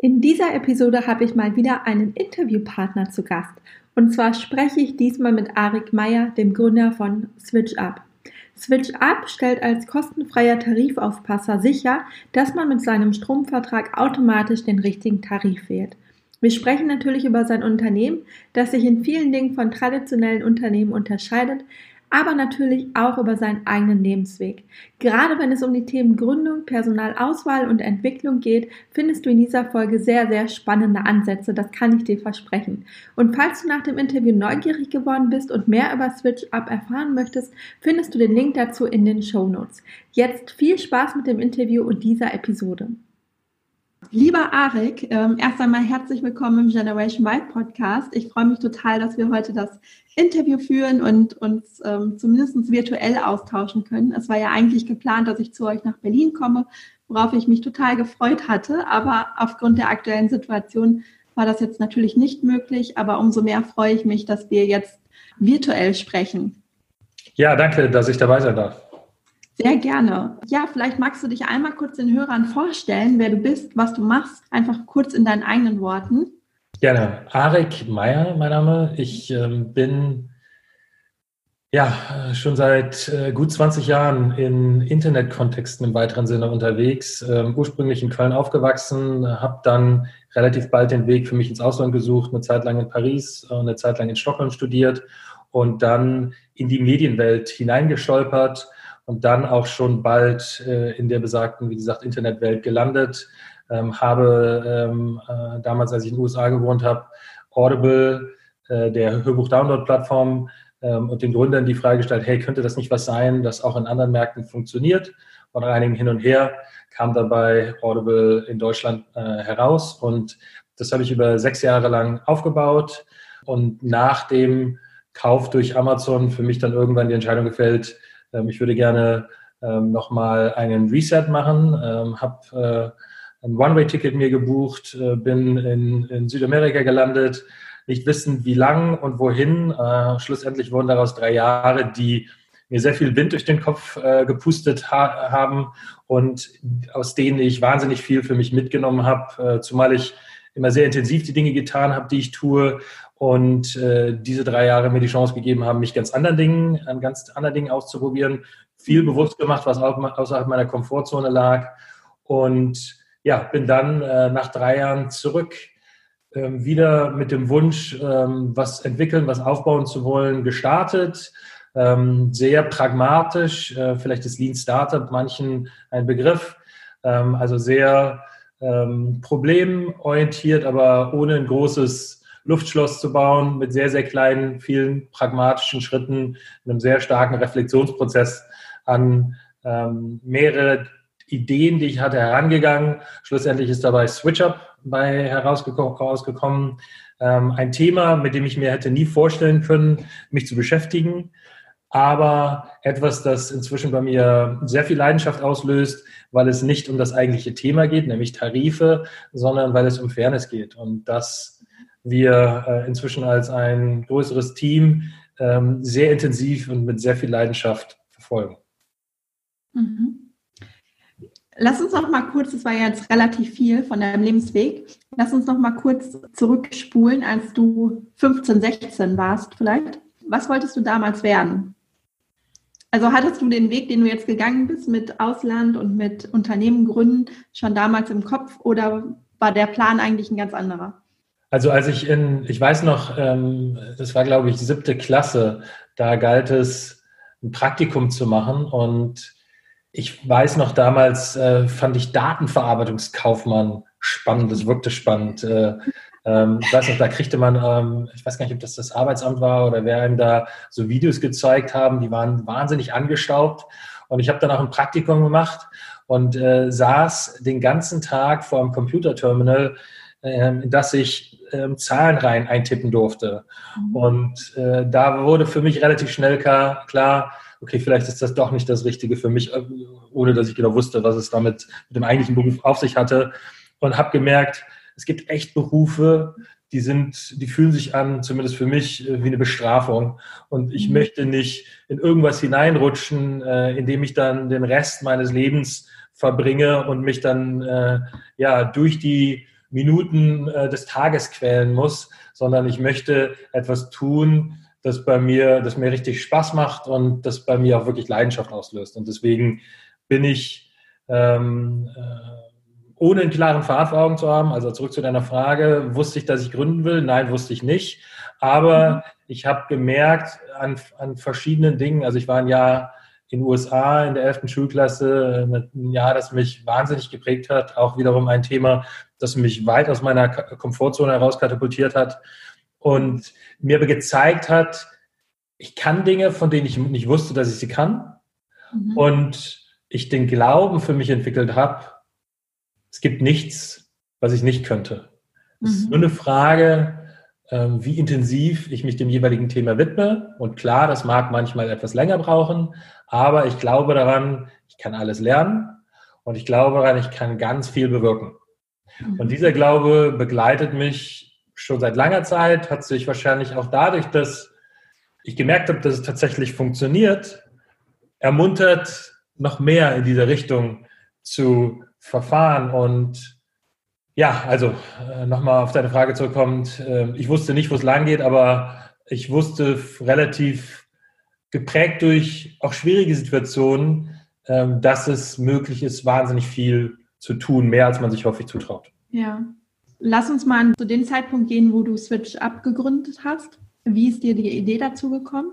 In dieser Episode habe ich mal wieder einen Interviewpartner zu Gast und zwar spreche ich diesmal mit Arik Meyer, dem Gründer von SwitchUp. SwitchUp stellt als kostenfreier Tarifaufpasser sicher, dass man mit seinem Stromvertrag automatisch den richtigen Tarif wählt. Wir sprechen natürlich über sein Unternehmen, das sich in vielen Dingen von traditionellen Unternehmen unterscheidet, aber natürlich auch über seinen eigenen Lebensweg. Gerade wenn es um die Themen Gründung, Personalauswahl und Entwicklung geht, findest du in dieser Folge sehr, sehr spannende Ansätze, das kann ich dir versprechen. Und falls du nach dem Interview neugierig geworden bist und mehr über SwitchUp erfahren möchtest, findest du den Link dazu in den Show Notes. Jetzt viel Spaß mit dem Interview und dieser Episode. Lieber Arik, ähm, erst einmal herzlich willkommen im Generation Y Podcast. Ich freue mich total, dass wir heute das Interview führen und uns ähm, zumindest virtuell austauschen können. Es war ja eigentlich geplant, dass ich zu euch nach Berlin komme, worauf ich mich total gefreut hatte. Aber aufgrund der aktuellen Situation war das jetzt natürlich nicht möglich. Aber umso mehr freue ich mich, dass wir jetzt virtuell sprechen. Ja, danke, dass ich dabei sein darf. Sehr gerne. Ja, vielleicht magst du dich einmal kurz den Hörern vorstellen, wer du bist, was du machst, einfach kurz in deinen eigenen Worten. Gerne. Arek Meyer, mein Name. Ich ähm, bin ja schon seit äh, gut 20 Jahren in Internetkontexten im weiteren Sinne unterwegs. Ähm, ursprünglich in Köln aufgewachsen, habe dann relativ bald den Weg für mich ins Ausland gesucht, eine Zeit lang in Paris, und eine Zeit lang in Stockholm studiert und dann in die Medienwelt hineingestolpert und dann auch schon bald äh, in der besagten, wie gesagt, Internetwelt gelandet. Ähm, habe ähm, äh, damals, als ich in den USA gewohnt habe, Audible, äh, der Hörbuch-Download-Plattform ähm, und den Gründern die Frage gestellt, hey, könnte das nicht was sein, das auch in anderen Märkten funktioniert? Von einigen hin und her kam dabei Audible in Deutschland äh, heraus und das habe ich über sechs Jahre lang aufgebaut und nach dem Kauf durch Amazon für mich dann irgendwann die Entscheidung gefällt, ähm, ich würde gerne ähm, nochmal einen Reset machen, ähm, habe äh, ein One-Way-Ticket mir gebucht, äh, bin in, in, Südamerika gelandet, nicht wissen, wie lang und wohin. Äh, schlussendlich wurden daraus drei Jahre, die mir sehr viel Wind durch den Kopf äh, gepustet ha haben und aus denen ich wahnsinnig viel für mich mitgenommen habe, äh, zumal ich immer sehr intensiv die Dinge getan habe, die ich tue und äh, diese drei Jahre mir die Chance gegeben haben, mich ganz anderen Dingen, an ganz anderen Dingen auszuprobieren, viel bewusst gemacht, was außerhalb meiner Komfortzone lag. Und ja, bin dann äh, nach drei Jahren zurück ähm, wieder mit dem Wunsch, ähm, was entwickeln, was aufbauen zu wollen, gestartet. Ähm, sehr pragmatisch, äh, vielleicht ist Lean Startup manchen ein Begriff, ähm, also sehr ähm, problemorientiert, aber ohne ein großes Luftschloss zu bauen, mit sehr, sehr kleinen, vielen pragmatischen Schritten, einem sehr starken Reflexionsprozess an ähm, mehrere Ideen, die ich hatte, herangegangen. Schlussendlich ist dabei SwitchUp bei herausgekommen. Ähm, ein Thema, mit dem ich mir hätte nie vorstellen können, mich zu beschäftigen aber etwas, das inzwischen bei mir sehr viel Leidenschaft auslöst, weil es nicht um das eigentliche Thema geht, nämlich Tarife, sondern weil es um Fairness geht und dass wir äh, inzwischen als ein größeres Team ähm, sehr intensiv und mit sehr viel Leidenschaft verfolgen. Mhm. Lass uns noch mal kurz, das war jetzt relativ viel von deinem Lebensweg, lass uns noch mal kurz zurückspulen, als du 15, 16 warst vielleicht. Was wolltest du damals werden? Also hattest du den Weg, den du jetzt gegangen bist mit Ausland und mit Unternehmen gründen, schon damals im Kopf oder war der Plan eigentlich ein ganz anderer? Also als ich in, ich weiß noch, ähm, das war glaube ich siebte Klasse, da galt es, ein Praktikum zu machen und ich weiß noch damals, äh, fand ich Datenverarbeitungskaufmann spannend, das wirkte spannend. Äh, ähm, ich weiß noch, da kriegte man, ähm, ich weiß gar nicht, ob das das Arbeitsamt war oder wer einem da so Videos gezeigt haben, die waren wahnsinnig angestaubt. Und ich habe dann auch ein Praktikum gemacht und äh, saß den ganzen Tag vor einem Computerterminal, äh, in ich äh, Zahlenreihen eintippen durfte. Mhm. Und äh, da wurde für mich relativ schnell klar, klar okay, vielleicht ist das doch nicht das Richtige für mich, äh, ohne dass ich genau wusste, was es damit mit dem eigentlichen Beruf auf sich hatte. Und habe gemerkt, es gibt echt Berufe, die sind, die fühlen sich an, zumindest für mich, äh, wie eine Bestrafung. Und ich mhm. möchte nicht in irgendwas hineinrutschen, äh, indem ich dann den Rest meines Lebens verbringe und mich dann äh, ja durch die Minuten äh, des Tages quälen muss, sondern ich möchte etwas tun, das bei mir, das mir richtig Spaß macht und das bei mir auch wirklich Leidenschaft auslöst. Und deswegen bin ich, ähm, äh, ohne einen klaren Pfad vor Augen zu haben, also zurück zu deiner Frage, wusste ich, dass ich gründen will? Nein, wusste ich nicht. Aber mhm. ich habe gemerkt an, an verschiedenen Dingen, also ich war ein Jahr den USA in der 11. Schulklasse, ein Jahr, das mich wahnsinnig geprägt hat, auch wiederum ein Thema, das mich weit aus meiner Komfortzone heraus katapultiert hat und mir gezeigt hat, ich kann Dinge, von denen ich nicht wusste, dass ich sie kann. Mhm. Und ich den Glauben für mich entwickelt habe, es gibt nichts, was ich nicht könnte. Es ist mhm. nur eine Frage, wie intensiv ich mich dem jeweiligen Thema widme. Und klar, das mag manchmal etwas länger brauchen, aber ich glaube daran, ich kann alles lernen und ich glaube daran, ich kann ganz viel bewirken. Und mhm. dieser Glaube begleitet mich schon seit langer Zeit, hat sich wahrscheinlich auch dadurch, dass ich gemerkt habe, dass es tatsächlich funktioniert, ermuntert, noch mehr in diese Richtung zu verfahren. Und ja, also äh, nochmal auf deine Frage zurückkommend, äh, ich wusste nicht, wo es lang geht, aber ich wusste relativ geprägt durch auch schwierige Situationen, äh, dass es möglich ist, wahnsinnig viel zu tun, mehr als man sich häufig zutraut. Ja, Lass uns mal zu dem Zeitpunkt gehen, wo du Switch abgegründet hast. Wie ist dir die Idee dazu gekommen?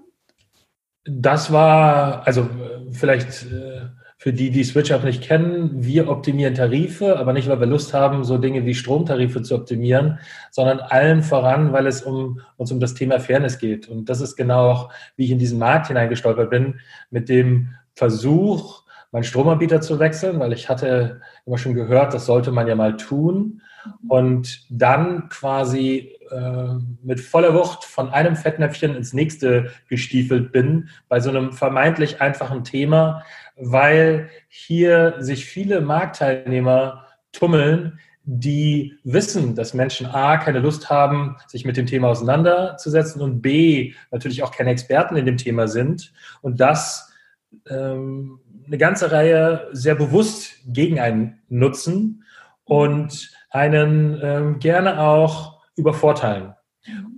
Das war, also vielleicht äh, für die, die SwitchUp nicht kennen, wir optimieren Tarife, aber nicht, weil wir Lust haben, so Dinge wie Stromtarife zu optimieren, sondern allen voran, weil es um, uns um das Thema Fairness geht. Und das ist genau auch, wie ich in diesen Markt hineingestolpert bin, mit dem Versuch, meinen Stromanbieter zu wechseln, weil ich hatte immer schon gehört, das sollte man ja mal tun und dann quasi äh, mit voller Wucht von einem Fettnäpfchen ins nächste gestiefelt bin bei so einem vermeintlich einfachen Thema, weil hier sich viele Marktteilnehmer tummeln, die wissen, dass Menschen A, keine Lust haben, sich mit dem Thema auseinanderzusetzen und B, natürlich auch keine Experten in dem Thema sind und das ähm, eine ganze Reihe sehr bewusst gegen einen nutzen und einen ähm, gerne auch übervorteilen.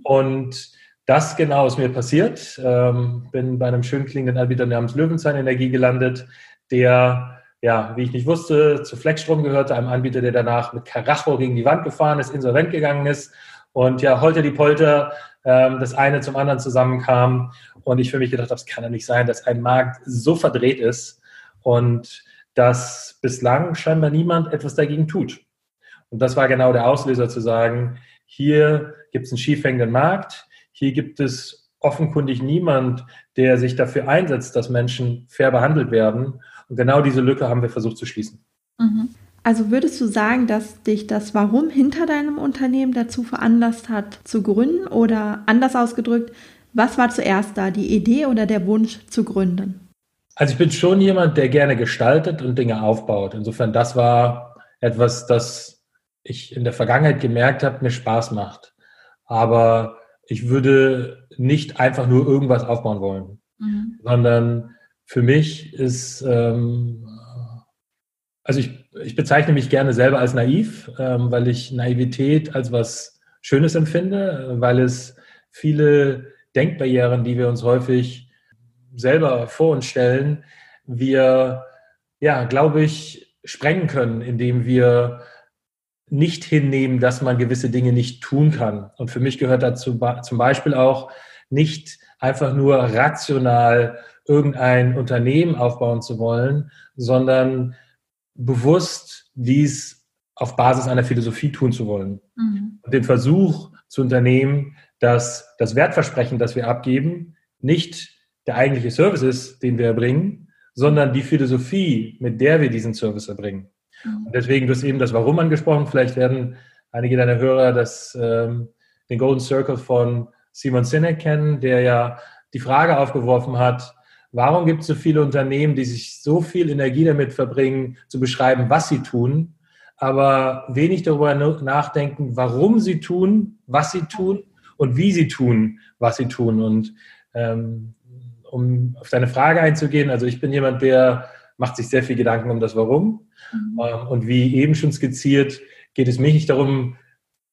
Und das genau ist mir passiert. Ähm, bin bei einem schön klingenden Anbieter namens Löwenzahn Energie gelandet, der, ja, wie ich nicht wusste, zu Flexstrom gehörte, einem Anbieter, der danach mit Karacho gegen die Wand gefahren ist, insolvent gegangen ist. Und ja, holter die Polter, ähm, das eine zum anderen zusammenkam. Und ich für mich gedacht habe, es kann ja nicht sein, dass ein Markt so verdreht ist und dass bislang scheinbar niemand etwas dagegen tut. Und das war genau der Auslöser zu sagen, hier gibt es einen schiefhängenden Markt, hier gibt es offenkundig niemand, der sich dafür einsetzt, dass Menschen fair behandelt werden. Und genau diese Lücke haben wir versucht zu schließen. Mhm. Also würdest du sagen, dass dich das Warum hinter deinem Unternehmen dazu veranlasst hat, zu gründen? Oder anders ausgedrückt, was war zuerst da, die Idee oder der Wunsch zu gründen? Also ich bin schon jemand, der gerne gestaltet und Dinge aufbaut. Insofern, das war etwas, das ich in der Vergangenheit gemerkt habe, mir Spaß macht. Aber ich würde nicht einfach nur irgendwas aufbauen wollen, mhm. sondern für mich ist, ähm, also ich, ich bezeichne mich gerne selber als naiv, ähm, weil ich Naivität als was Schönes empfinde, weil es viele Denkbarrieren, die wir uns häufig selber vor uns stellen, wir, ja, glaube ich, sprengen können, indem wir nicht hinnehmen, dass man gewisse Dinge nicht tun kann. Und für mich gehört dazu zum Beispiel auch nicht einfach nur rational irgendein Unternehmen aufbauen zu wollen, sondern bewusst dies auf Basis einer Philosophie tun zu wollen. Mhm. Und den Versuch zu unternehmen, dass das Wertversprechen, das wir abgeben, nicht der eigentliche Service ist, den wir erbringen, sondern die Philosophie, mit der wir diesen Service erbringen. Mhm. Und deswegen, du hast eben das Warum angesprochen. Vielleicht werden einige deiner Hörer das, ähm, den Golden Circle von Simon Sinek kennen, der ja die Frage aufgeworfen hat, warum gibt es so viele Unternehmen, die sich so viel Energie damit verbringen, zu beschreiben, was sie tun, aber wenig darüber nachdenken, warum sie tun, was sie tun und wie sie tun, was sie tun. Und ähm, um auf deine Frage einzugehen, also ich bin jemand, der macht sich sehr viel Gedanken um das Warum. Mhm. Ähm, und wie eben schon skizziert, geht es mir nicht darum,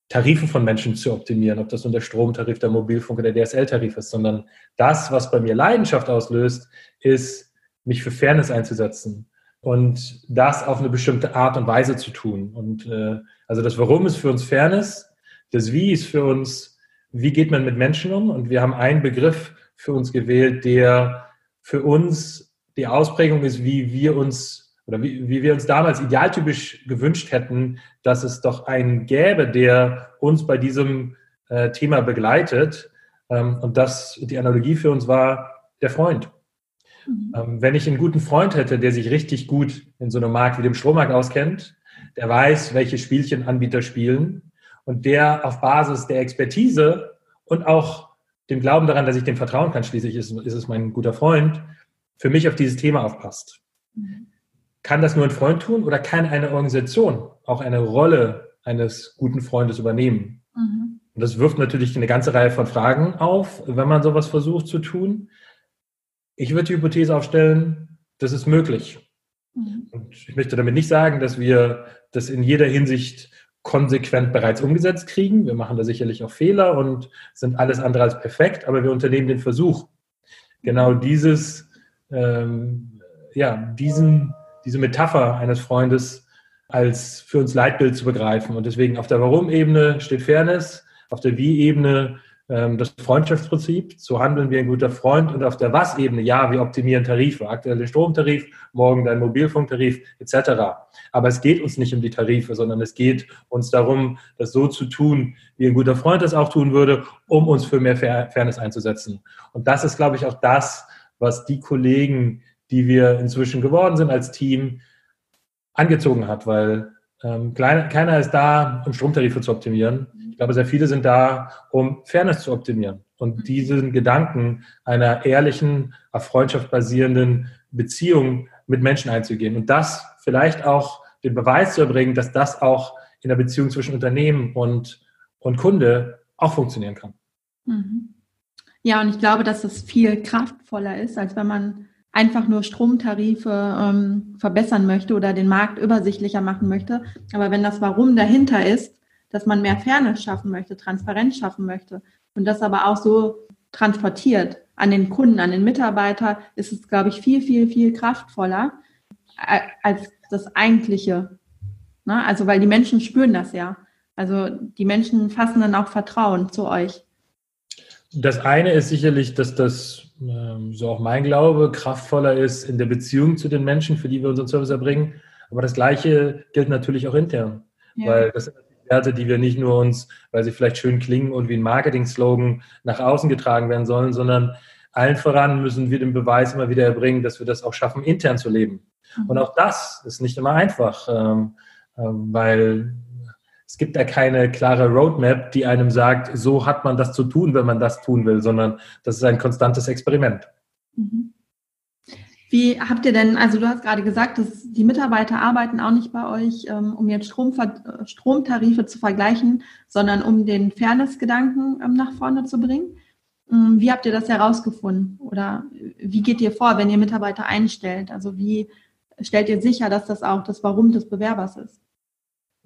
Tarife von Menschen zu optimieren, ob das nun der Stromtarif, der Mobilfunk oder der DSL-Tarif ist, sondern das, was bei mir Leidenschaft auslöst, ist, mich für Fairness einzusetzen und das auf eine bestimmte Art und Weise zu tun. Und äh, also das Warum ist für uns Fairness, das Wie ist für uns, wie geht man mit Menschen um? Und wir haben einen Begriff für uns gewählt, der für uns die Ausprägung ist, wie wir uns oder wie, wie wir uns damals idealtypisch gewünscht hätten, dass es doch einen gäbe, der uns bei diesem äh, Thema begleitet. Ähm, und das, die Analogie für uns war der Freund. Mhm. Ähm, wenn ich einen guten Freund hätte, der sich richtig gut in so einem Markt wie dem Strommarkt auskennt, der weiß, welche Spielchen Anbieter spielen und der auf Basis der Expertise und auch dem Glauben daran, dass ich dem vertrauen kann, schließlich ist, ist es mein guter Freund, für mich auf dieses Thema aufpasst. Mhm. Kann das nur ein Freund tun oder kann eine Organisation auch eine Rolle eines guten Freundes übernehmen? Mhm. Und das wirft natürlich eine ganze Reihe von Fragen auf, wenn man sowas versucht zu tun. Ich würde die Hypothese aufstellen, das ist möglich. Mhm. Und ich möchte damit nicht sagen, dass wir das in jeder Hinsicht konsequent bereits umgesetzt kriegen. Wir machen da sicherlich auch Fehler und sind alles andere als perfekt, aber wir unternehmen den Versuch, genau dieses, ähm, ja, diesen diese Metapher eines Freundes als für uns Leitbild zu begreifen. Und deswegen auf der Warum-Ebene steht Fairness, auf der Wie-Ebene ähm, das Freundschaftsprinzip, so handeln wir ein guter Freund und auf der Was-Ebene, ja, wir optimieren Tarife, aktuell den Stromtarif, morgen dein Mobilfunktarif etc. Aber es geht uns nicht um die Tarife, sondern es geht uns darum, das so zu tun, wie ein guter Freund das auch tun würde, um uns für mehr Fairness einzusetzen. Und das ist, glaube ich, auch das, was die Kollegen, die wir inzwischen geworden sind als Team, angezogen hat, weil ähm, kleiner, keiner ist da, um Stromtarife zu optimieren. Ich glaube, sehr viele sind da, um Fairness zu optimieren und mhm. diesen Gedanken einer ehrlichen, auf Freundschaft basierenden Beziehung mit Menschen einzugehen und das vielleicht auch den Beweis zu erbringen, dass das auch in der Beziehung zwischen Unternehmen und, und Kunde auch funktionieren kann. Mhm. Ja, und ich glaube, dass das viel kraftvoller ist, als wenn man einfach nur Stromtarife ähm, verbessern möchte oder den Markt übersichtlicher machen möchte. Aber wenn das Warum dahinter ist, dass man mehr Fairness schaffen möchte, Transparenz schaffen möchte und das aber auch so transportiert an den Kunden, an den Mitarbeiter, ist es, glaube ich, viel, viel, viel kraftvoller als das eigentliche. Ne? Also, weil die Menschen spüren das ja. Also, die Menschen fassen dann auch Vertrauen zu euch. Das eine ist sicherlich, dass das ähm, so auch mein Glaube, kraftvoller ist in der Beziehung zu den Menschen, für die wir unseren Service erbringen. Aber das Gleiche gilt natürlich auch intern, ja. weil das sind Werte, die wir nicht nur uns, weil sie vielleicht schön klingen und wie ein Marketing-Slogan nach außen getragen werden sollen, sondern allen voran müssen wir den Beweis immer wieder erbringen, dass wir das auch schaffen, intern zu leben. Mhm. Und auch das ist nicht immer einfach, ähm, ähm, weil es gibt da keine klare Roadmap, die einem sagt, so hat man das zu tun, wenn man das tun will, sondern das ist ein konstantes Experiment. Mhm. Wie habt ihr denn, also du hast gerade gesagt, dass die Mitarbeiter arbeiten auch nicht bei euch, ähm, um jetzt Stromver Stromtarife zu vergleichen, sondern um den Fairness-Gedanken ähm, nach vorne zu bringen. Ähm, wie habt ihr das herausgefunden? Oder wie geht ihr vor, wenn ihr Mitarbeiter einstellt? Also wie stellt ihr sicher, dass das auch das Warum des Bewerbers ist?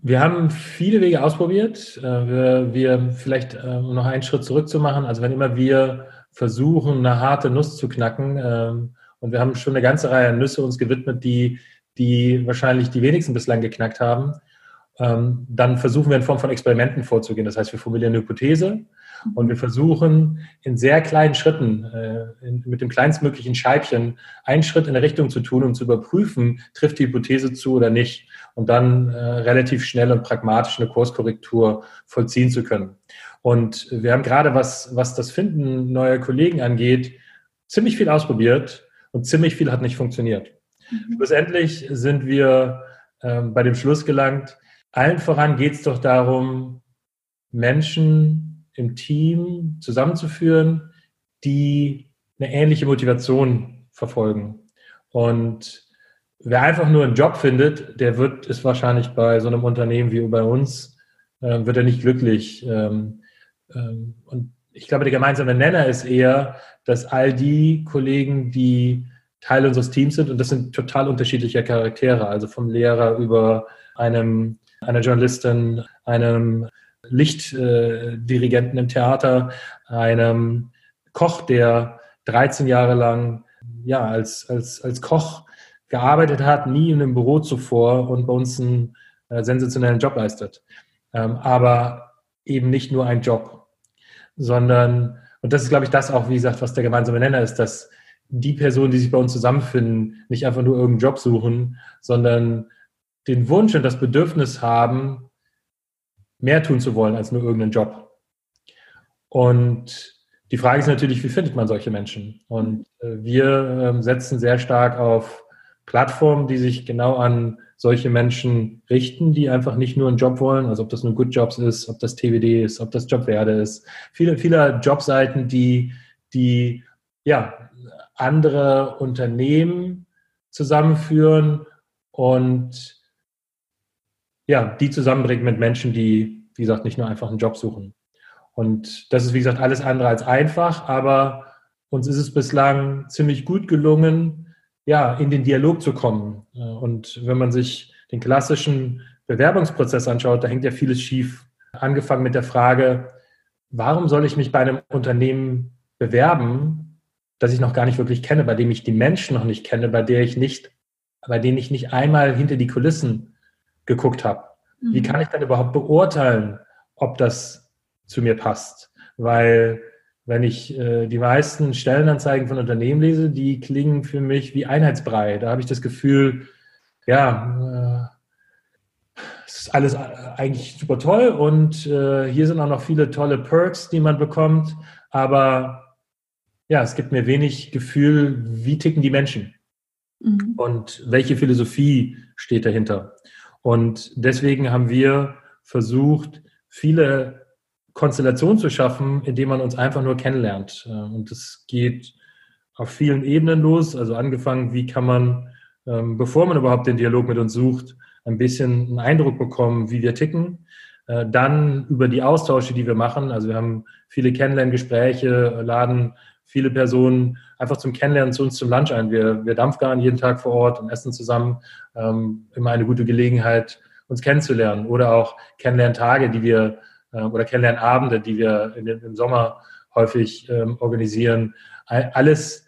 Wir haben viele Wege ausprobiert. Äh, wir, wir vielleicht, ähm, um noch einen Schritt zurückzumachen, also wenn immer wir versuchen, eine harte Nuss zu knacken, ähm, und wir haben schon eine ganze Reihe Nüsse uns gewidmet, die, die wahrscheinlich die wenigsten bislang geknackt haben. ähm, dann versuchen wir in Form von Experimenten vorzugehen. Das heißt, wir formulieren eine Hypothese und wir versuchen in sehr kleinen Schritten, äh, mit dem kleinstmöglichen Scheibchen, einen Schritt in eine Richtung zu tun, um zu überprüfen, trifft die Hypothese zu oder nicht und dann äh, relativ schnell und pragmatisch eine Kurskorrektur vollziehen zu können. Und wir haben gerade, was, was das Finden neuer Kollegen angeht, ziemlich viel ausprobiert und ziemlich viel hat nicht funktioniert. Mhm. Schlussendlich sind wir ähm, bei dem Schluss gelangt, allen voran geht es doch darum, Menschen im Team zusammenzuführen, die eine ähnliche Motivation verfolgen. Und wer einfach nur einen Job findet, der wird es wahrscheinlich bei so einem Unternehmen wie bei uns, äh, wird er nicht glücklich. Ähm, ähm, und ich glaube, der gemeinsame Nenner ist eher, dass all die Kollegen, die Teil unseres Teams sind, und das sind total unterschiedliche Charaktere, also vom Lehrer über einem, einer Journalistin, einem Lichtdirigenten im Theater, einem Koch, der 13 Jahre lang ja, als, als, als Koch gearbeitet hat, nie in einem Büro zuvor und bei uns einen äh, sensationellen Job leistet. Ähm, aber eben nicht nur ein Job, sondern, und das ist, glaube ich, das auch, wie gesagt, was der gemeinsame Nenner ist, dass die Personen, die sich bei uns zusammenfinden, nicht einfach nur irgendeinen Job suchen, sondern den Wunsch und das Bedürfnis haben, mehr tun zu wollen als nur irgendeinen Job. Und die Frage ist natürlich, wie findet man solche Menschen? Und äh, wir ähm, setzen sehr stark auf Plattformen, die sich genau an solche Menschen richten, die einfach nicht nur einen Job wollen, also ob das nur Good Jobs ist, ob das TWD ist, ob das Jobwerde ist. Viele, viele Jobseiten, die, die ja, andere Unternehmen zusammenführen und ja, die zusammenbringen mit Menschen, die, wie gesagt, nicht nur einfach einen Job suchen. Und das ist, wie gesagt, alles andere als einfach, aber uns ist es bislang ziemlich gut gelungen, ja, in den Dialog zu kommen. Und wenn man sich den klassischen Bewerbungsprozess anschaut, da hängt ja vieles schief. Angefangen mit der Frage, warum soll ich mich bei einem Unternehmen bewerben, das ich noch gar nicht wirklich kenne, bei dem ich die Menschen noch nicht kenne, bei der ich nicht, bei denen ich nicht einmal hinter die Kulissen geguckt habe. Mhm. Wie kann ich dann überhaupt beurteilen, ob das zu mir passt? Weil wenn ich äh, die meisten Stellenanzeigen von Unternehmen lese, die klingen für mich wie Einheitsbrei. Da habe ich das Gefühl, ja, äh, es ist alles eigentlich super toll und äh, hier sind auch noch viele tolle Perks, die man bekommt, aber ja, es gibt mir wenig Gefühl, wie ticken die Menschen mhm. und welche Philosophie steht dahinter. Und deswegen haben wir versucht, viele Konstellationen zu schaffen, indem man uns einfach nur kennenlernt. Äh, und das geht auf vielen Ebenen los. Also angefangen, wie kann man, ähm, bevor man überhaupt den Dialog mit uns sucht, ein bisschen einen Eindruck bekommen, wie wir ticken. Äh, dann über die Austausche, die wir machen. Also wir haben viele Kennenlerngespräche, laden viele Personen einfach zum Kennenlernen zu uns zum Lunch ein. Wir, wir dampfgaren jeden Tag vor Ort und essen zusammen. Ähm, immer eine gute Gelegenheit, uns kennenzulernen. Oder auch Kennenlerntage, die wir, äh, oder Kennenlernabende, die wir in, im Sommer häufig ähm, organisieren. Alles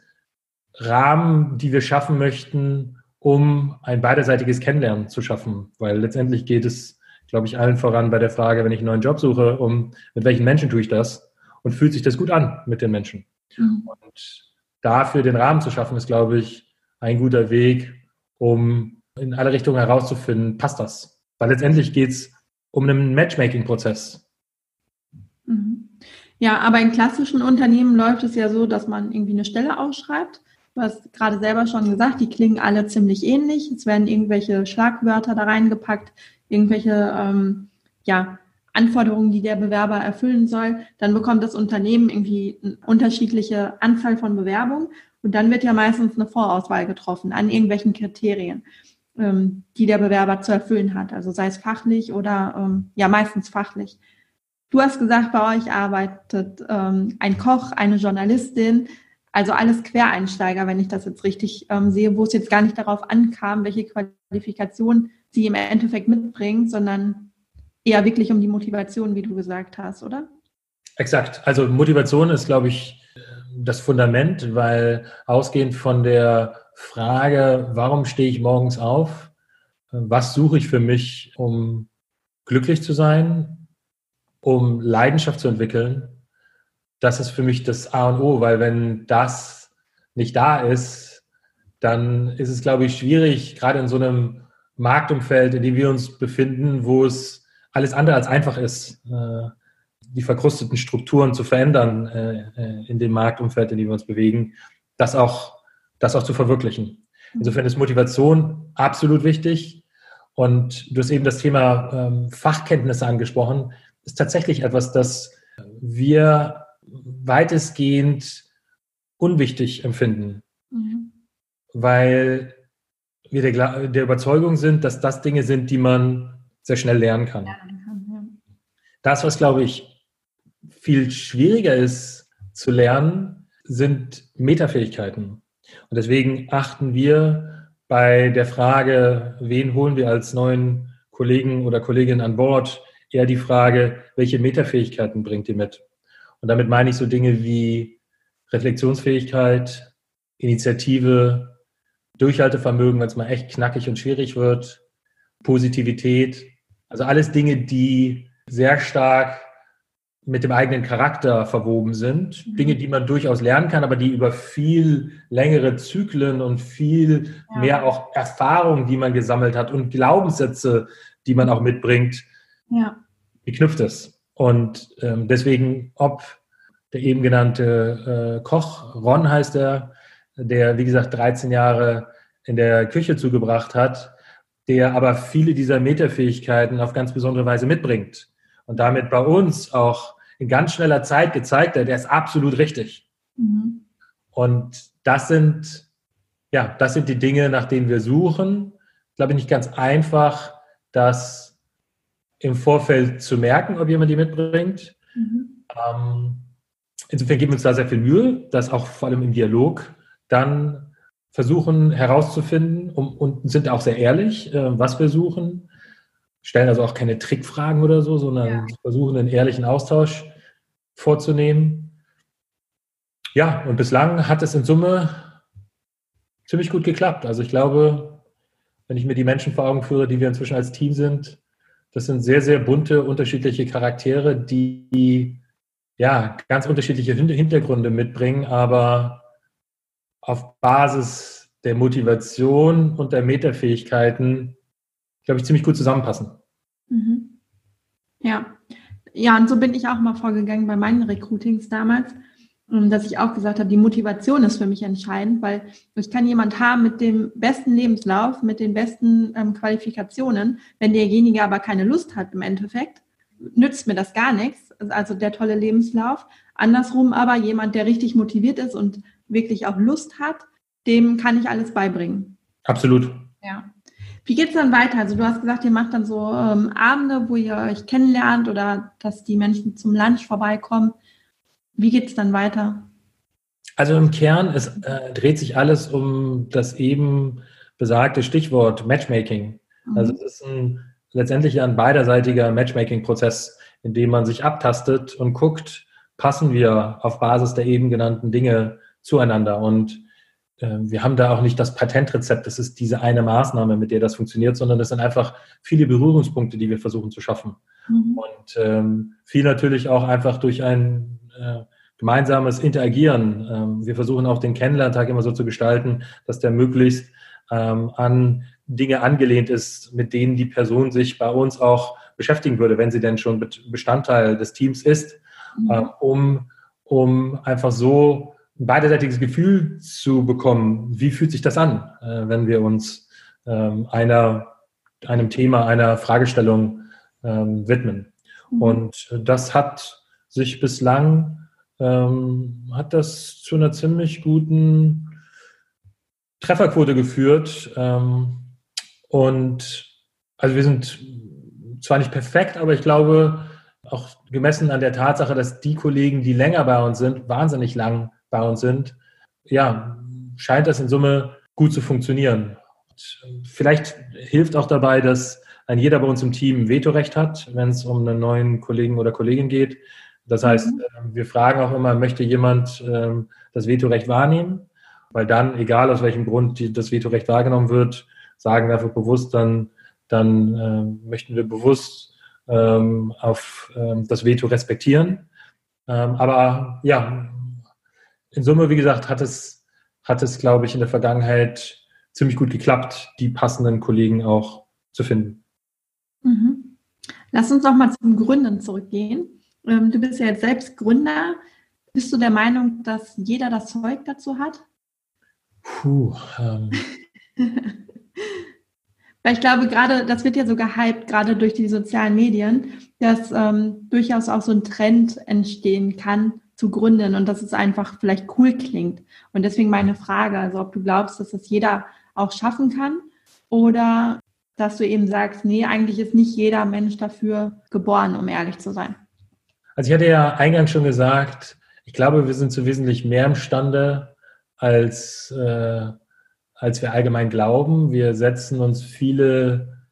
Rahmen, die wir schaffen möchten, um ein beidseitiges Kennenlernen zu schaffen. Weil letztendlich geht es, glaube ich, allen voran bei der Frage, wenn ich einen neuen Job suche, um mit welchen Menschen tue ich das und fühlt sich das gut an mit den Menschen. Mhm. Und dafür den Rahmen zu schaffen, ist, glaube ich, ein guter Weg, um in alle Richtungen herauszufinden, passt das? Weil letztendlich geht es um einen Matchmaking-Prozess. Mhm. Ja, aber in klassischen Unternehmen läuft es ja so, dass man irgendwie eine Stelle ausschreibt. Du hast gerade selber schon gesagt, die klingen alle ziemlich ähnlich. Es werden irgendwelche Schlagwörter da reingepackt, irgendwelche ähm, ja, Anforderungen, die der Bewerber erfüllen soll, dann bekommt das Unternehmen irgendwie eine unterschiedliche Anzahl von Bewerbungen und dann wird ja meistens eine Vorauswahl getroffen an irgendwelchen Kriterien, ähm, die der Bewerber zu erfüllen hat. Also sei es fachlich oder ähm, ja meistens fachlich. Du hast gesagt, bei euch arbeitet ähm, ein Koch, eine Journalistin, also alles Quereinsteiger, wenn ich das jetzt richtig ähm, sehe, wo es jetzt gar nicht darauf ankam, welche Qualifikation sie im Endeffekt mitbringen, sondern eher wirklich um die Motivation, wie du gesagt hast, oder? Exakt. Also Motivation ist, glaube ich, das Fundament, weil ausgehend von der Frage, warum stehe ich morgens auf, was suche ich für mich, um glücklich zu sein, um Leidenschaft zu entwickeln, das ist für mich das A und O, weil wenn das nicht da ist, dann ist es, glaube ich, schwierig, gerade in so einem Marktumfeld, in dem wir uns befinden, wo es alles andere als einfach ist, äh, die verkrusteten Strukturen zu verändern äh, äh, in dem Marktumfeld, in dem wir uns bewegen, das auch, das auch zu verwirklichen. Insofern ist Motivation absolut wichtig. Und du hast eben das Thema ähm, Fachkenntnisse angesprochen. Ist tatsächlich etwas, das wir weitestgehend unwichtig empfinden, mhm. weil wir der, der, Überzeugung sind, dass das Dinge sind, die man sehr schnell lernen kann. Lernen kann ja. Das, was, glaube ich, viel schwieriger ist zu lernen, sind Metafähigkeiten. Und deswegen achten wir bei der Frage, wen holen wir als neuen Kollegen oder Kolleginnen an Bord, eher die Frage, welche Metafähigkeiten bringt ihr mit? Und damit meine ich so Dinge wie Reflexionsfähigkeit, Initiative, Durchhaltevermögen, wenn es mal echt knackig und schwierig wird, Positivität. Also alles Dinge, die sehr stark mit dem eigenen Charakter verwoben sind. Mhm. Dinge, die man durchaus lernen kann, aber die über viel längere Zyklen und viel ja. mehr auch Erfahrung, die man gesammelt hat und Glaubenssätze, die man auch mitbringt, ja. geknüpft ist. Und ähm, deswegen, ob der eben genannte äh, Koch, Ron heißt er, der, wie gesagt, 13 Jahre in der Küche zugebracht hat, der aber viele dieser Metafähigkeiten auf ganz besondere Weise mitbringt und damit bei uns auch in ganz schneller Zeit gezeigt hat, der ist absolut richtig. Mhm. Und das sind, ja, das sind die Dinge, nach denen wir suchen. Ich glaube, nicht ganz einfach, das im Vorfeld zu merken, ob jemand die mitbringt. Mhm. Ähm, insofern geben wir uns da sehr viel Mühe, das auch vor allem im Dialog dann versuchen herauszufinden um, und sind auch sehr ehrlich, äh, was wir suchen. Stellen also auch keine Trickfragen oder so, sondern ja. versuchen einen ehrlichen Austausch vorzunehmen. Ja, und bislang hat es in Summe ziemlich gut geklappt. Also ich glaube, wenn ich mir die Menschen vor Augen führe, die wir inzwischen als Team sind, das sind sehr, sehr bunte, unterschiedliche Charaktere, die ja ganz unterschiedliche Hintergründe mitbringen, aber auf Basis der Motivation und der Metafähigkeiten, glaube ich, ziemlich gut zusammenpassen. Mhm. Ja. Ja, und so bin ich auch mal vorgegangen bei meinen Recruitings damals. Ähm, dass ich auch gesagt habe, die Motivation ist für mich entscheidend, weil ich kann jemand haben mit dem besten Lebenslauf, mit den besten ähm, Qualifikationen, wenn derjenige aber keine Lust hat im Endeffekt, nützt mir das gar nichts, also der tolle Lebenslauf. Andersrum aber jemand, der richtig motiviert ist und wirklich auch Lust hat, dem kann ich alles beibringen. Absolut. Ja. Wie geht es dann weiter? Also du hast gesagt, ihr macht dann so ähm, Abende, wo ihr euch kennenlernt oder dass die Menschen zum Lunch vorbeikommen. Wie geht es dann weiter? Also im Kern, es äh, dreht sich alles um das eben besagte Stichwort Matchmaking. Mhm. Also es ist ein, letztendlich ein beiderseitiger Matchmaking-Prozess, in dem man sich abtastet und guckt, passen wir auf Basis der eben genannten Dinge zueinander. Und äh, wir haben da auch nicht das Patentrezept, das ist diese eine Maßnahme, mit der das funktioniert, sondern es sind einfach viele Berührungspunkte, die wir versuchen zu schaffen. Mhm. Und ähm, viel natürlich auch einfach durch ein äh, gemeinsames Interagieren. Ähm, wir versuchen auch den Kennenlerntag immer so zu gestalten, dass der möglichst ähm, an Dinge angelehnt ist, mit denen die Person sich bei uns auch beschäftigen würde, wenn sie denn schon Bestandteil des Teams ist, mhm. äh, um, um einfach so ein beidseitiges Gefühl zu bekommen, wie fühlt sich das an, äh, wenn wir uns ähm, einer, einem Thema, einer Fragestellung ähm, widmen. Mhm. Und das hat sich bislang ähm, hat das zu einer ziemlich guten Trefferquote geführt. Ähm, und also wir sind zwar nicht perfekt, aber ich glaube, auch gemessen an der Tatsache, dass die Kollegen, die länger bei uns sind, wahnsinnig lang bei uns sind, ja, scheint das in Summe gut zu funktionieren. Und vielleicht hilft auch dabei, dass ein jeder bei uns im Team Vetorecht hat, wenn es um einen neuen Kollegen oder Kollegin geht. Das heißt, mhm. Ähm, wir fragen auch immer, möchte jemand ähm, das Vetorecht wahrnehmen? Weil dann, egal aus welchem Grund das Vetorecht wahrgenommen wird, sagen wir einfach bewusst, dann, dann äh, möchten wir bewusst ähm, auf ähm, das Veto respektieren. Ähm, aber ja, in Summe, wie gesagt, hat es, hat es, glaube ich, in der Vergangenheit ziemlich gut geklappt, die passenden Kollegen auch zu finden. Mhm. Lass uns noch mal zum Gründen zurückgehen. Ähm, du bist ja jetzt selbst Gründer. Bist du der Meinung, dass jeder das Zeug dazu hat? Puh. Ähm. Weil ich glaube, gerade, das wird ja so gehypt, gerade durch die sozialen Medien, dass ähm, durchaus auch so ein Trend entstehen kann, zu gründen und dass es einfach vielleicht cool klingt. Und deswegen meine Frage, also ob du glaubst, dass das jeder auch schaffen kann oder dass du eben sagst, nee, eigentlich ist nicht jeder Mensch dafür geboren, um ehrlich zu sein. Also ich hatte ja eingangs schon gesagt, ich glaube, wir sind zu wesentlich mehr imstande, als, äh, als wir allgemein glauben. Wir setzen uns viele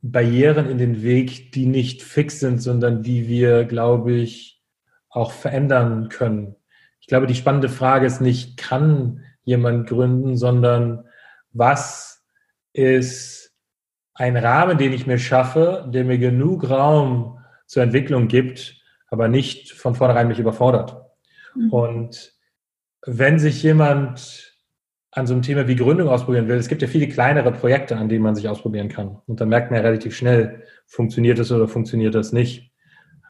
Barrieren in den Weg, die nicht fix sind, sondern die wir, glaube ich, auch verändern können. Ich glaube, die spannende Frage ist nicht, kann jemand gründen, sondern was ist ein Rahmen, den ich mir schaffe, der mir genug Raum zur Entwicklung gibt, aber nicht von vornherein mich überfordert. Mhm. Und wenn sich jemand an so einem Thema wie Gründung ausprobieren will, es gibt ja viele kleinere Projekte, an denen man sich ausprobieren kann. Und dann merkt man ja relativ schnell, funktioniert das oder funktioniert das nicht.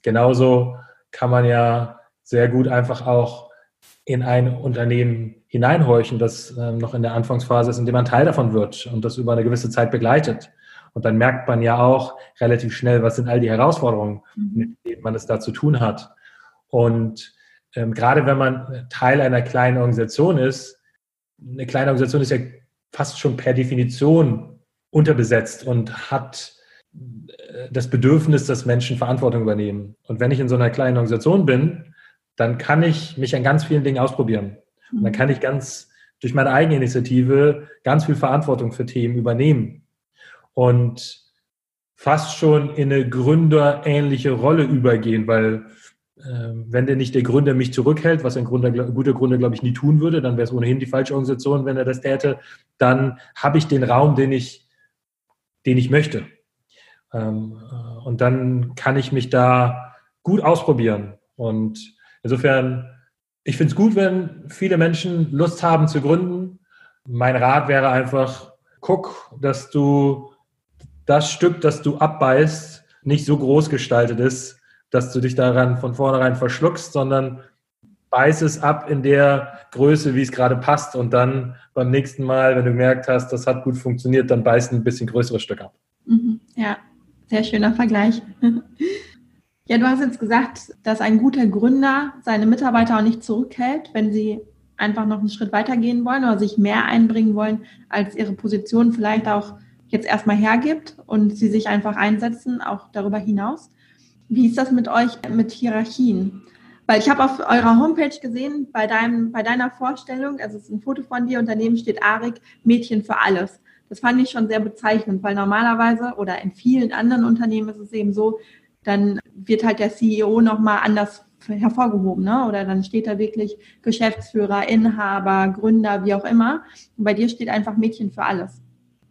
Genauso kann man ja sehr gut einfach auch in ein Unternehmen hineinhorchen, das äh, noch in der Anfangsphase ist, in dem man Teil davon wird und das über eine gewisse Zeit begleitet. Und dann merkt man ja auch relativ schnell, was sind all die Herausforderungen, mhm. mit denen man es da zu tun hat. Und ähm, gerade wenn man Teil einer kleinen Organisation ist, eine kleine Organisation ist ja fast schon per Definition unterbesetzt und hat äh, das Bedürfnis, dass Menschen Verantwortung übernehmen. Und wenn ich in so einer kleinen Organisation bin, dann kann ich mich an ganz vielen Dingen ausprobieren. Und dann mhm. kann ich ganz durch meine eigene Initiative ganz viel Verantwortung für Themen übernehmen und fast schon in eine gründerähnliche Rolle übergehen, weil äh, wenn der nicht der Gründer mich zurückhält, was ein Gründer, guter Gründer, glaube ich, nie tun würde, dann wäre es ohnehin die falsche Organisation, wenn er das täte, dann habe ich den Raum, den ich, den ich möchte. Ähm, äh, und dann kann ich mich da gut ausprobieren. Und insofern, ich finde es gut, wenn viele Menschen Lust haben zu gründen. Mein Rat wäre einfach, guck, dass du das Stück, das du abbeißt, nicht so groß gestaltet ist, dass du dich daran von vornherein verschluckst, sondern beiß es ab in der Größe, wie es gerade passt und dann beim nächsten Mal, wenn du gemerkt hast, das hat gut funktioniert, dann beiß ein bisschen größeres Stück ab. Mhm, ja, sehr schöner Vergleich. Ja, du hast jetzt gesagt, dass ein guter Gründer seine Mitarbeiter auch nicht zurückhält, wenn sie einfach noch einen Schritt weitergehen wollen oder sich mehr einbringen wollen, als ihre Position vielleicht auch jetzt erstmal hergibt und sie sich einfach einsetzen, auch darüber hinaus. Wie ist das mit euch mit Hierarchien? Weil ich habe auf eurer Homepage gesehen, bei, deinem, bei deiner Vorstellung, also es ist ein Foto von dir und daneben steht Arik, Mädchen für alles. Das fand ich schon sehr bezeichnend, weil normalerweise oder in vielen anderen Unternehmen ist es eben so, dann wird halt der CEO nochmal anders hervorgehoben, ne? Oder dann steht da wirklich Geschäftsführer, Inhaber, Gründer, wie auch immer. Und bei dir steht einfach Mädchen für alles.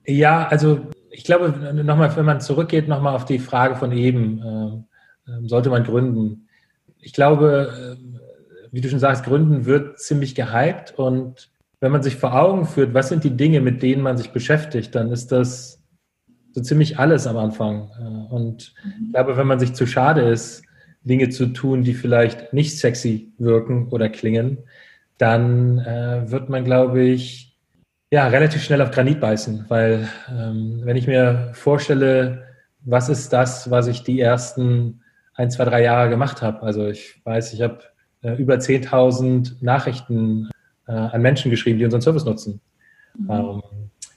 Ja, also ich glaube, nochmal, wenn man zurückgeht, nochmal auf die Frage von eben, ähm, ähm, sollte man gründen. Ich glaube, ähm, wie du schon sagst, gründen wird ziemlich gehypt und wenn man sich vor Augen führt, was sind die Dinge, mit denen man sich beschäftigt, dann ist das so ziemlich alles am Anfang. Äh, und ich glaube, wenn man sich zu schade ist, Dinge zu tun, die vielleicht nicht sexy wirken oder klingen, dann äh, wird man, glaube ich, ja, relativ schnell auf Granit beißen, weil ähm, wenn ich mir vorstelle, was ist das, was ich die ersten ein, zwei, drei Jahre gemacht habe. Also ich weiß, ich habe äh, über 10.000 Nachrichten äh, an Menschen geschrieben, die unseren Service nutzen. Mhm. Ähm,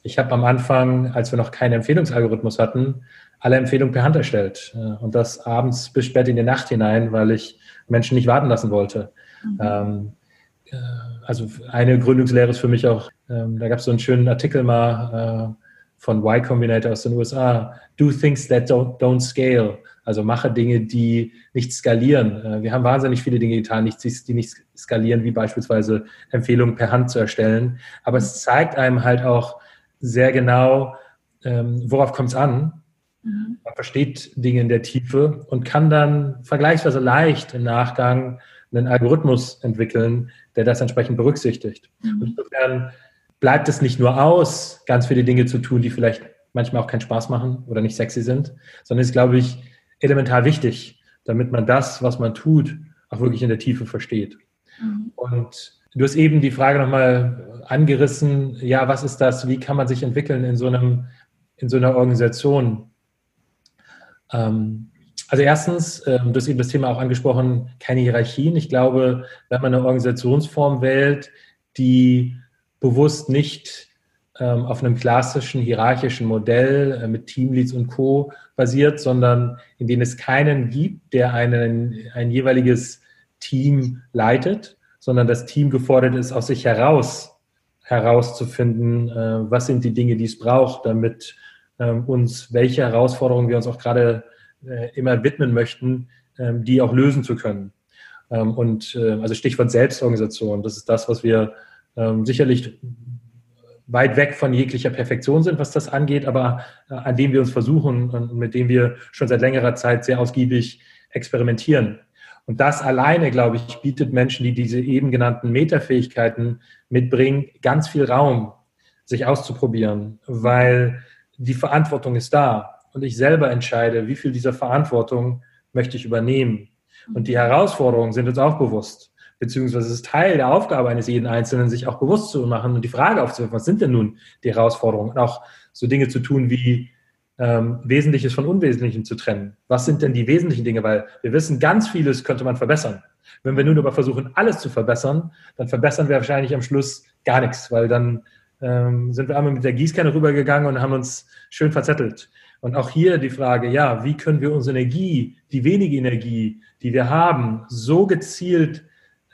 ich habe am Anfang, als wir noch keinen Empfehlungsalgorithmus hatten, alle Empfehlungen per Hand erstellt. Äh, und das abends bis spät in die Nacht hinein, weil ich Menschen nicht warten lassen wollte. Mhm. Ähm, äh, also eine Gründungslehre ist für mich auch, ähm, da gab es so einen schönen Artikel mal äh, von Y Combinator aus den USA. Do things that don't, don't scale. Also mache Dinge, die nicht skalieren. Äh, wir haben wahnsinnig viele Dinge getan, die nicht skalieren, wie beispielsweise Empfehlungen per Hand zu erstellen. Aber es zeigt einem halt auch sehr genau, ähm, worauf kommt es an Mhm. Man versteht Dinge in der Tiefe und kann dann vergleichsweise leicht im Nachgang einen Algorithmus entwickeln, der das entsprechend berücksichtigt. Mhm. Insofern bleibt es nicht nur aus, ganz viele Dinge zu tun, die vielleicht manchmal auch keinen Spaß machen oder nicht sexy sind, sondern ist, glaube ich, elementar wichtig, damit man das, was man tut, auch wirklich in der Tiefe versteht. Mhm. Und du hast eben die Frage nochmal angerissen, ja, was ist das, wie kann man sich entwickeln in so einem, in so einer Organisation? Ähm, also erstens, ähm, du hast eben das Thema auch angesprochen, keine Hierarchien. Ich glaube, wenn man eine Organisationsform wählt, die bewusst nicht ähm, auf einem klassischen hierarchischen Modell äh, mit Teamleads und Co. basiert, sondern in dem es keinen gibt, der einen, ein jeweiliges Team leitet, sondern das Team gefordert ist, aus sich heraus herauszufinden, äh, was sind die Dinge, die es braucht, damit ähm, uns, welche Herausforderungen wir uns auch gerade immer widmen möchten, ähm, die auch lösen zu können. Ähm, und äh, also Stichwort Selbstorganisation, das ist das, was wir ähm, sicherlich weit weg von jeglicher Perfektion sind, was das angeht, aber äh, an dem wir uns versuchen und mit dem wir schon seit längerer Zeit sehr ausgiebig experimentieren. Und das alleine, glaube ich, bietet Menschen, die diese eben genannten Metafähigkeiten mitbringen, ganz viel Raum, sich auszuprobieren, weil die Verantwortung ist da und ich selber entscheide, wie viel dieser Verantwortung möchte ich übernehmen. Und die Herausforderungen sind uns auch bewusst, beziehungsweise es ist Teil der Aufgabe eines jeden Einzelnen, sich auch bewusst zu machen und die Frage aufzuwerfen, was sind denn nun die Herausforderungen? Und auch so Dinge zu tun wie ähm, Wesentliches von Unwesentlichem zu trennen. Was sind denn die wesentlichen Dinge? Weil wir wissen, ganz vieles könnte man verbessern. Wenn wir nun aber versuchen, alles zu verbessern, dann verbessern wir wahrscheinlich am Schluss gar nichts, weil dann ähm, sind wir einmal mit der Gießkanne rübergegangen und haben uns schön verzettelt. Und auch hier die Frage, ja, wie können wir unsere Energie, die wenige Energie, die wir haben, so gezielt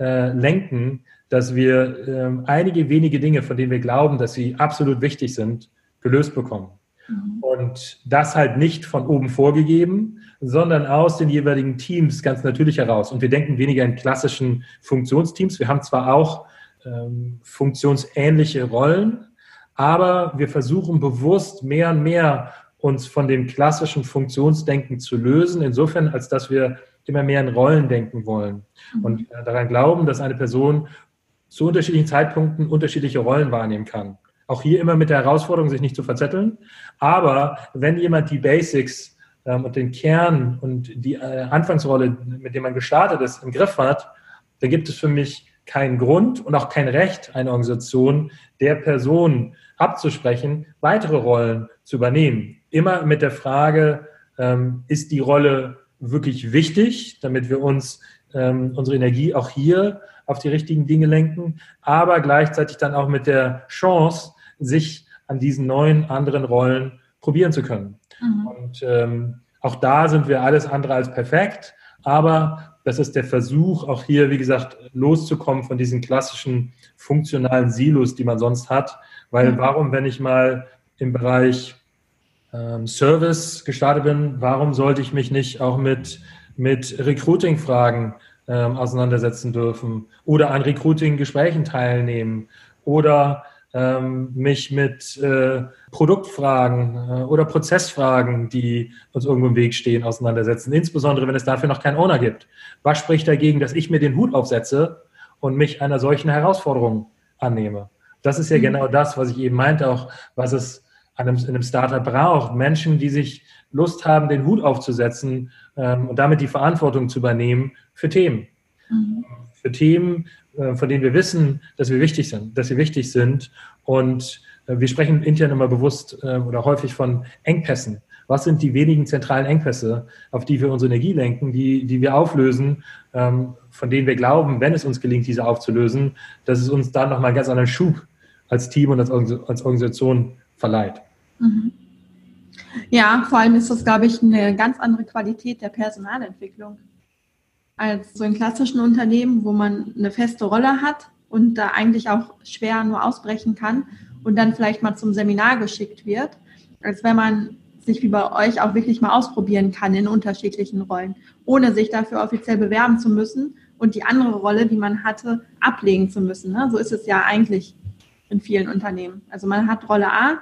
äh, lenken, dass wir äh, einige wenige Dinge, von denen wir glauben, dass sie absolut wichtig sind, gelöst bekommen. Mhm. Und das halt nicht von oben vorgegeben, sondern aus den jeweiligen Teams ganz natürlich heraus. Und wir denken weniger in klassischen Funktionsteams. Wir haben zwar auch ähm, funktionsähnliche Rollen, aber wir versuchen bewusst mehr und mehr uns von dem klassischen Funktionsdenken zu lösen, insofern, als dass wir immer mehr in Rollen denken wollen mhm. und äh, daran glauben, dass eine Person zu unterschiedlichen Zeitpunkten unterschiedliche Rollen wahrnehmen kann. Auch hier immer mit der Herausforderung, sich nicht zu verzetteln. Aber wenn jemand die Basics ähm, und den Kern und die äh, Anfangsrolle, mit dem man gestartet ist, im Griff hat, dann gibt es für mich keinen Grund und auch kein Recht, eine Organisation der Person abzusprechen, weitere Rollen zu übernehmen. Immer mit der Frage, ähm, ist die Rolle wirklich wichtig, damit wir uns ähm, unsere Energie auch hier auf die richtigen Dinge lenken, aber gleichzeitig dann auch mit der Chance, sich an diesen neuen anderen Rollen probieren zu können. Mhm. Und ähm, auch da sind wir alles andere als perfekt, aber das ist der Versuch, auch hier, wie gesagt, loszukommen von diesen klassischen funktionalen Silos, die man sonst hat. Weil mhm. warum, wenn ich mal im Bereich ähm, Service gestartet bin, warum sollte ich mich nicht auch mit, mit Recruiting-Fragen ähm, auseinandersetzen dürfen oder an Recruiting-Gesprächen teilnehmen oder ähm, mich mit äh, Produktfragen äh, oder Prozessfragen, die uns irgendwo im Weg stehen, auseinandersetzen, insbesondere wenn es dafür noch keinen Owner gibt. Was spricht dagegen, dass ich mir den Hut aufsetze und mich einer solchen Herausforderung annehme? Das ist ja mhm. genau das, was ich eben meinte, auch was es einem, in einem Startup braucht. Menschen, die sich Lust haben, den Hut aufzusetzen ähm, und damit die Verantwortung zu übernehmen für Themen. Mhm. Für Themen, von denen wir wissen, dass wir wichtig sind, dass sie wichtig sind. Und äh, wir sprechen intern immer bewusst äh, oder häufig von Engpässen. Was sind die wenigen zentralen Engpässe, auf die wir unsere Energie lenken, die, die wir auflösen, ähm, von denen wir glauben, wenn es uns gelingt, diese aufzulösen, dass es uns dann nochmal einen ganz anderen Schub als Team und als, als Organisation verleiht. Mhm. Ja, vor allem ist das, glaube ich, eine ganz andere Qualität der Personalentwicklung als so in klassischen Unternehmen, wo man eine feste Rolle hat und da eigentlich auch schwer nur ausbrechen kann und dann vielleicht mal zum Seminar geschickt wird, als wenn man sich wie bei euch auch wirklich mal ausprobieren kann in unterschiedlichen Rollen, ohne sich dafür offiziell bewerben zu müssen und die andere Rolle, die man hatte, ablegen zu müssen. Ne? So ist es ja eigentlich in vielen Unternehmen. Also man hat Rolle A,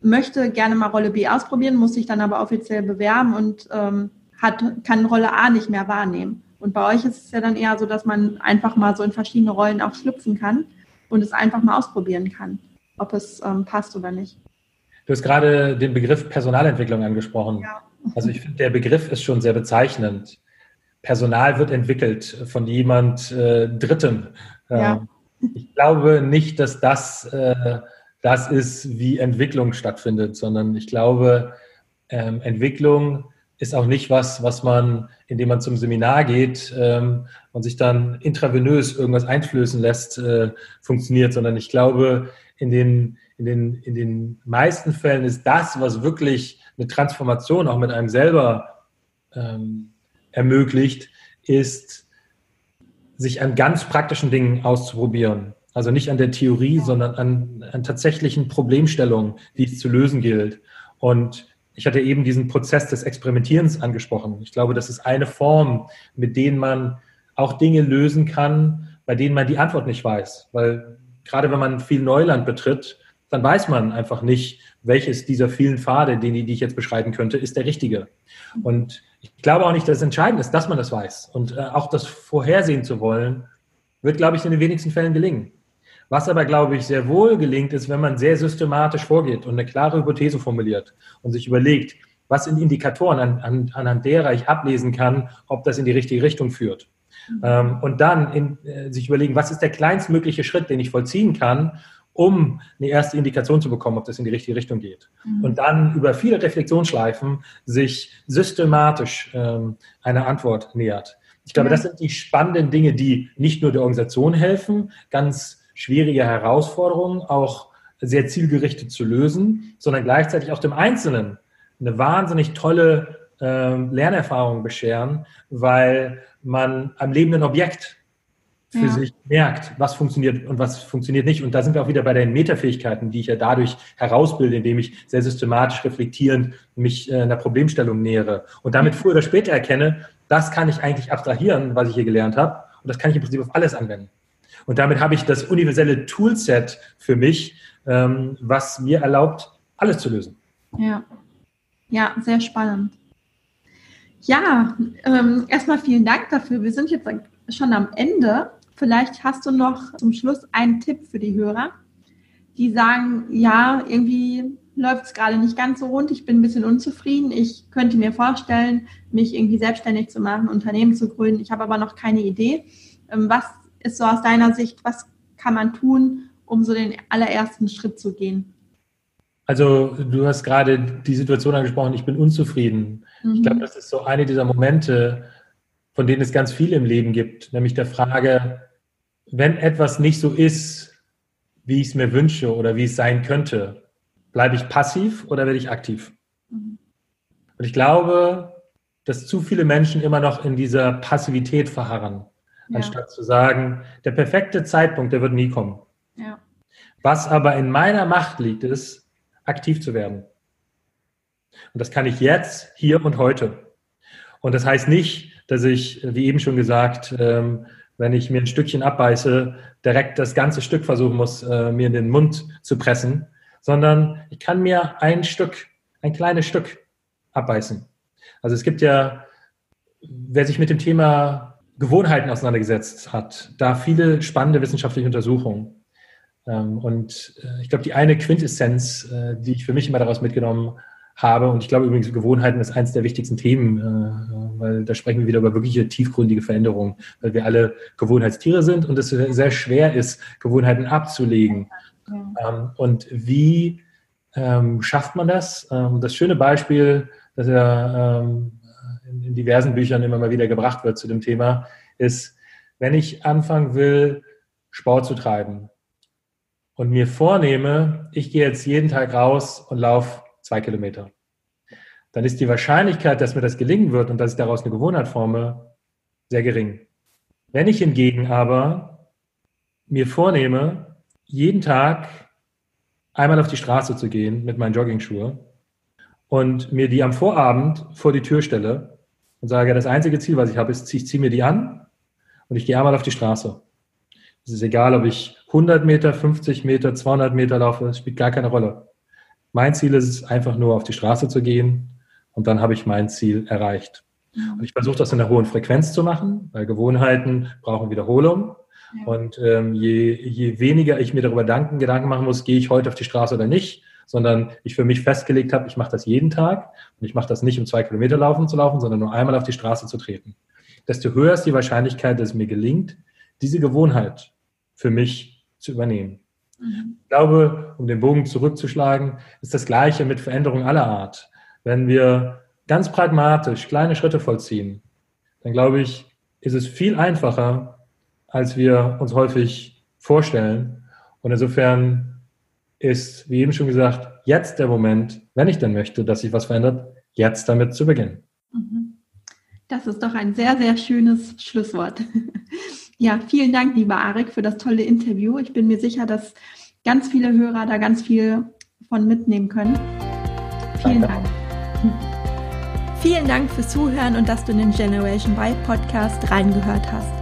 möchte gerne mal Rolle B ausprobieren, muss sich dann aber offiziell bewerben und ähm, hat, kann Rolle A nicht mehr wahrnehmen. Und bei euch ist es ja dann eher so, dass man einfach mal so in verschiedene Rollen auch schlüpfen kann und es einfach mal ausprobieren kann, ob es ähm, passt oder nicht. Du hast gerade den Begriff Personalentwicklung angesprochen. Ja. Also ich finde, der Begriff ist schon sehr bezeichnend. Personal wird entwickelt von jemand äh, Dritten. Ja. Ähm, ich glaube nicht, dass das äh, das ist, wie Entwicklung stattfindet, sondern ich glaube, ähm, Entwicklung ist auch nicht was, was man, indem man zum Seminar geht ähm, und sich dann intravenös irgendwas einflößen lässt, äh, funktioniert, sondern ich glaube, in den, in, den, in den meisten Fällen ist das, was wirklich eine Transformation auch mit einem selber ähm, ermöglicht, ist, sich an ganz praktischen Dingen auszuprobieren. Also nicht an der Theorie, sondern an, an tatsächlichen Problemstellungen, die es zu lösen gilt. Und ich hatte eben diesen Prozess des Experimentierens angesprochen. Ich glaube, das ist eine Form, mit denen man auch Dinge lösen kann, bei denen man die Antwort nicht weiß. Weil gerade wenn man viel Neuland betritt, dann weiß man einfach nicht, welches dieser vielen Pfade, die, die ich jetzt beschreiben könnte, ist der richtige. Und ich glaube auch nicht, dass es entscheidend ist, dass man das weiß. Und äh, auch das vorhersehen zu wollen, wird, glaube ich, in den wenigsten Fällen gelingen. Was aber, glaube ich, sehr wohl gelingt, ist, wenn man sehr systematisch vorgeht und eine klare Hypothese formuliert und sich überlegt, was sind Indikatoren, an, an, anhand derer ich ablesen kann, ob das in die richtige Richtung führt. Mhm. Ähm, und dann in, äh, sich überlegen, was ist der kleinstmögliche Schritt, den ich vollziehen kann, um eine erste Indikation zu bekommen, ob das in die richtige Richtung geht. Mhm. Und dann über viele Reflexionsschleifen sich systematisch ähm, einer Antwort nähert. Ich glaube, ja. das sind die spannenden Dinge, die nicht nur der Organisation helfen, ganz schwierige Herausforderungen auch sehr zielgerichtet zu lösen, sondern gleichzeitig auch dem Einzelnen eine wahnsinnig tolle äh, Lernerfahrung bescheren, weil man am lebenden Objekt für ja. sich merkt, was funktioniert und was funktioniert nicht. Und da sind wir auch wieder bei den Metafähigkeiten, die ich ja dadurch herausbilde, indem ich sehr systematisch reflektierend mich äh, einer Problemstellung nähere und damit früher oder später erkenne, das kann ich eigentlich abstrahieren, was ich hier gelernt habe. Und das kann ich im Prinzip auf alles anwenden. Und damit habe ich das universelle Toolset für mich, ähm, was mir erlaubt, alles zu lösen. Ja, ja, sehr spannend. Ja, ähm, erstmal vielen Dank dafür. Wir sind jetzt schon am Ende. Vielleicht hast du noch zum Schluss einen Tipp für die Hörer, die sagen, ja, irgendwie läuft es gerade nicht ganz so rund, ich bin ein bisschen unzufrieden, ich könnte mir vorstellen, mich irgendwie selbstständig zu machen, Unternehmen zu gründen, ich habe aber noch keine Idee. Ähm, was ist so aus deiner Sicht, was kann man tun, um so den allerersten Schritt zu gehen? Also du hast gerade die Situation angesprochen, ich bin unzufrieden. Mhm. Ich glaube, das ist so eine dieser Momente, von denen es ganz viel im Leben gibt, nämlich der Frage, wenn etwas nicht so ist, wie ich es mir wünsche oder wie es sein könnte, bleibe ich passiv oder werde ich aktiv? Mhm. Und ich glaube, dass zu viele Menschen immer noch in dieser Passivität verharren ja. anstatt zu sagen, der perfekte Zeitpunkt, der wird nie kommen. Ja. Was aber in meiner Macht liegt, ist, aktiv zu werden. Und das kann ich jetzt, hier und heute. Und das heißt nicht, dass ich, wie eben schon gesagt, ähm, wenn ich mir ein Stückchen abbeiße, direkt das ganze Stück versuchen muss, äh, mir in den Mund zu pressen, sondern ich kann mir ein Stück, ein kleines Stück abbeißen. Also es gibt ja, wer sich mit dem Thema Gewohnheiten auseinandergesetzt hat. Da viele spannende wissenschaftliche Untersuchungen. Ähm, und äh, ich glaube, die eine Quintessenz, äh, die ich für mich immer daraus mitgenommen habe, und ich glaube übrigens, Gewohnheiten ist eines der wichtigsten Themen, äh, weil da sprechen wir wieder über wirkliche tiefgründige Veränderungen, weil wir alle Gewohnheitstiere sind und es sehr schwer ist, Gewohnheiten abzulegen. Ja. Ähm, und wie ähm, schafft man das? Das schöne Beispiel, dass er in, diversen Büchern immer mal wieder gebracht wird zu dem Thema, ist, wenn ich anfangen will, Sport zu treiben und mir vornehme, ich gehe jetzt jeden Tag raus und laufe zwei Kilometer, dann ist die Wahrscheinlichkeit, dass mir das gelingen wird und dass ich daraus eine Gewohnheit forme, sehr gering. Wenn ich hingegen aber mir vornehme, jeden Tag einmal auf die Straße zu gehen mit meinen Jogging-Schuhe und mir die am Vorabend vor die Tür stelle und sage, das einzige Ziel, was ich habe, ist, ich ziehe mir die an und ich gehe einmal auf die Straße. Es ist egal, ob ich 100 Meter, 50 Meter, 200 Meter laufe, das spielt gar keine Rolle. Mein Ziel ist es einfach nur auf die Straße zu gehen und dann habe ich mein Ziel erreicht. Mhm. Und ich versuche das in einer hohen Frequenz zu machen, weil Gewohnheiten brauchen Wiederholung. Ja. Und ähm, je, je weniger ich mir darüber Gedanken machen muss, gehe ich heute auf die Straße oder nicht, sondern ich für mich festgelegt habe, ich mache das jeden Tag und ich mache das nicht, um zwei Kilometer laufen zu laufen, sondern nur einmal auf die Straße zu treten. Desto höher ist die Wahrscheinlichkeit, dass es mir gelingt, diese Gewohnheit für mich zu übernehmen. Mhm. Ich glaube, um den Bogen zurückzuschlagen, ist das Gleiche mit Veränderung aller Art. Wenn wir ganz pragmatisch kleine Schritte vollziehen, dann glaube ich, ist es viel einfacher, als wir uns häufig vorstellen. Und insofern ist, wie eben schon gesagt, jetzt der Moment, wenn ich denn möchte, dass sich was verändert, jetzt damit zu beginnen. Mhm. Das ist doch ein sehr, sehr schönes Schlusswort. Ja, vielen Dank, lieber Arik, für das tolle Interview. Ich bin mir sicher, dass ganz viele Hörer da ganz viel von mitnehmen können. Vielen Danke. Dank. Vielen Dank fürs Zuhören und dass du in den Generation Y Podcast reingehört hast.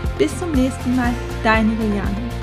Bis zum nächsten Mal, deine Juliane.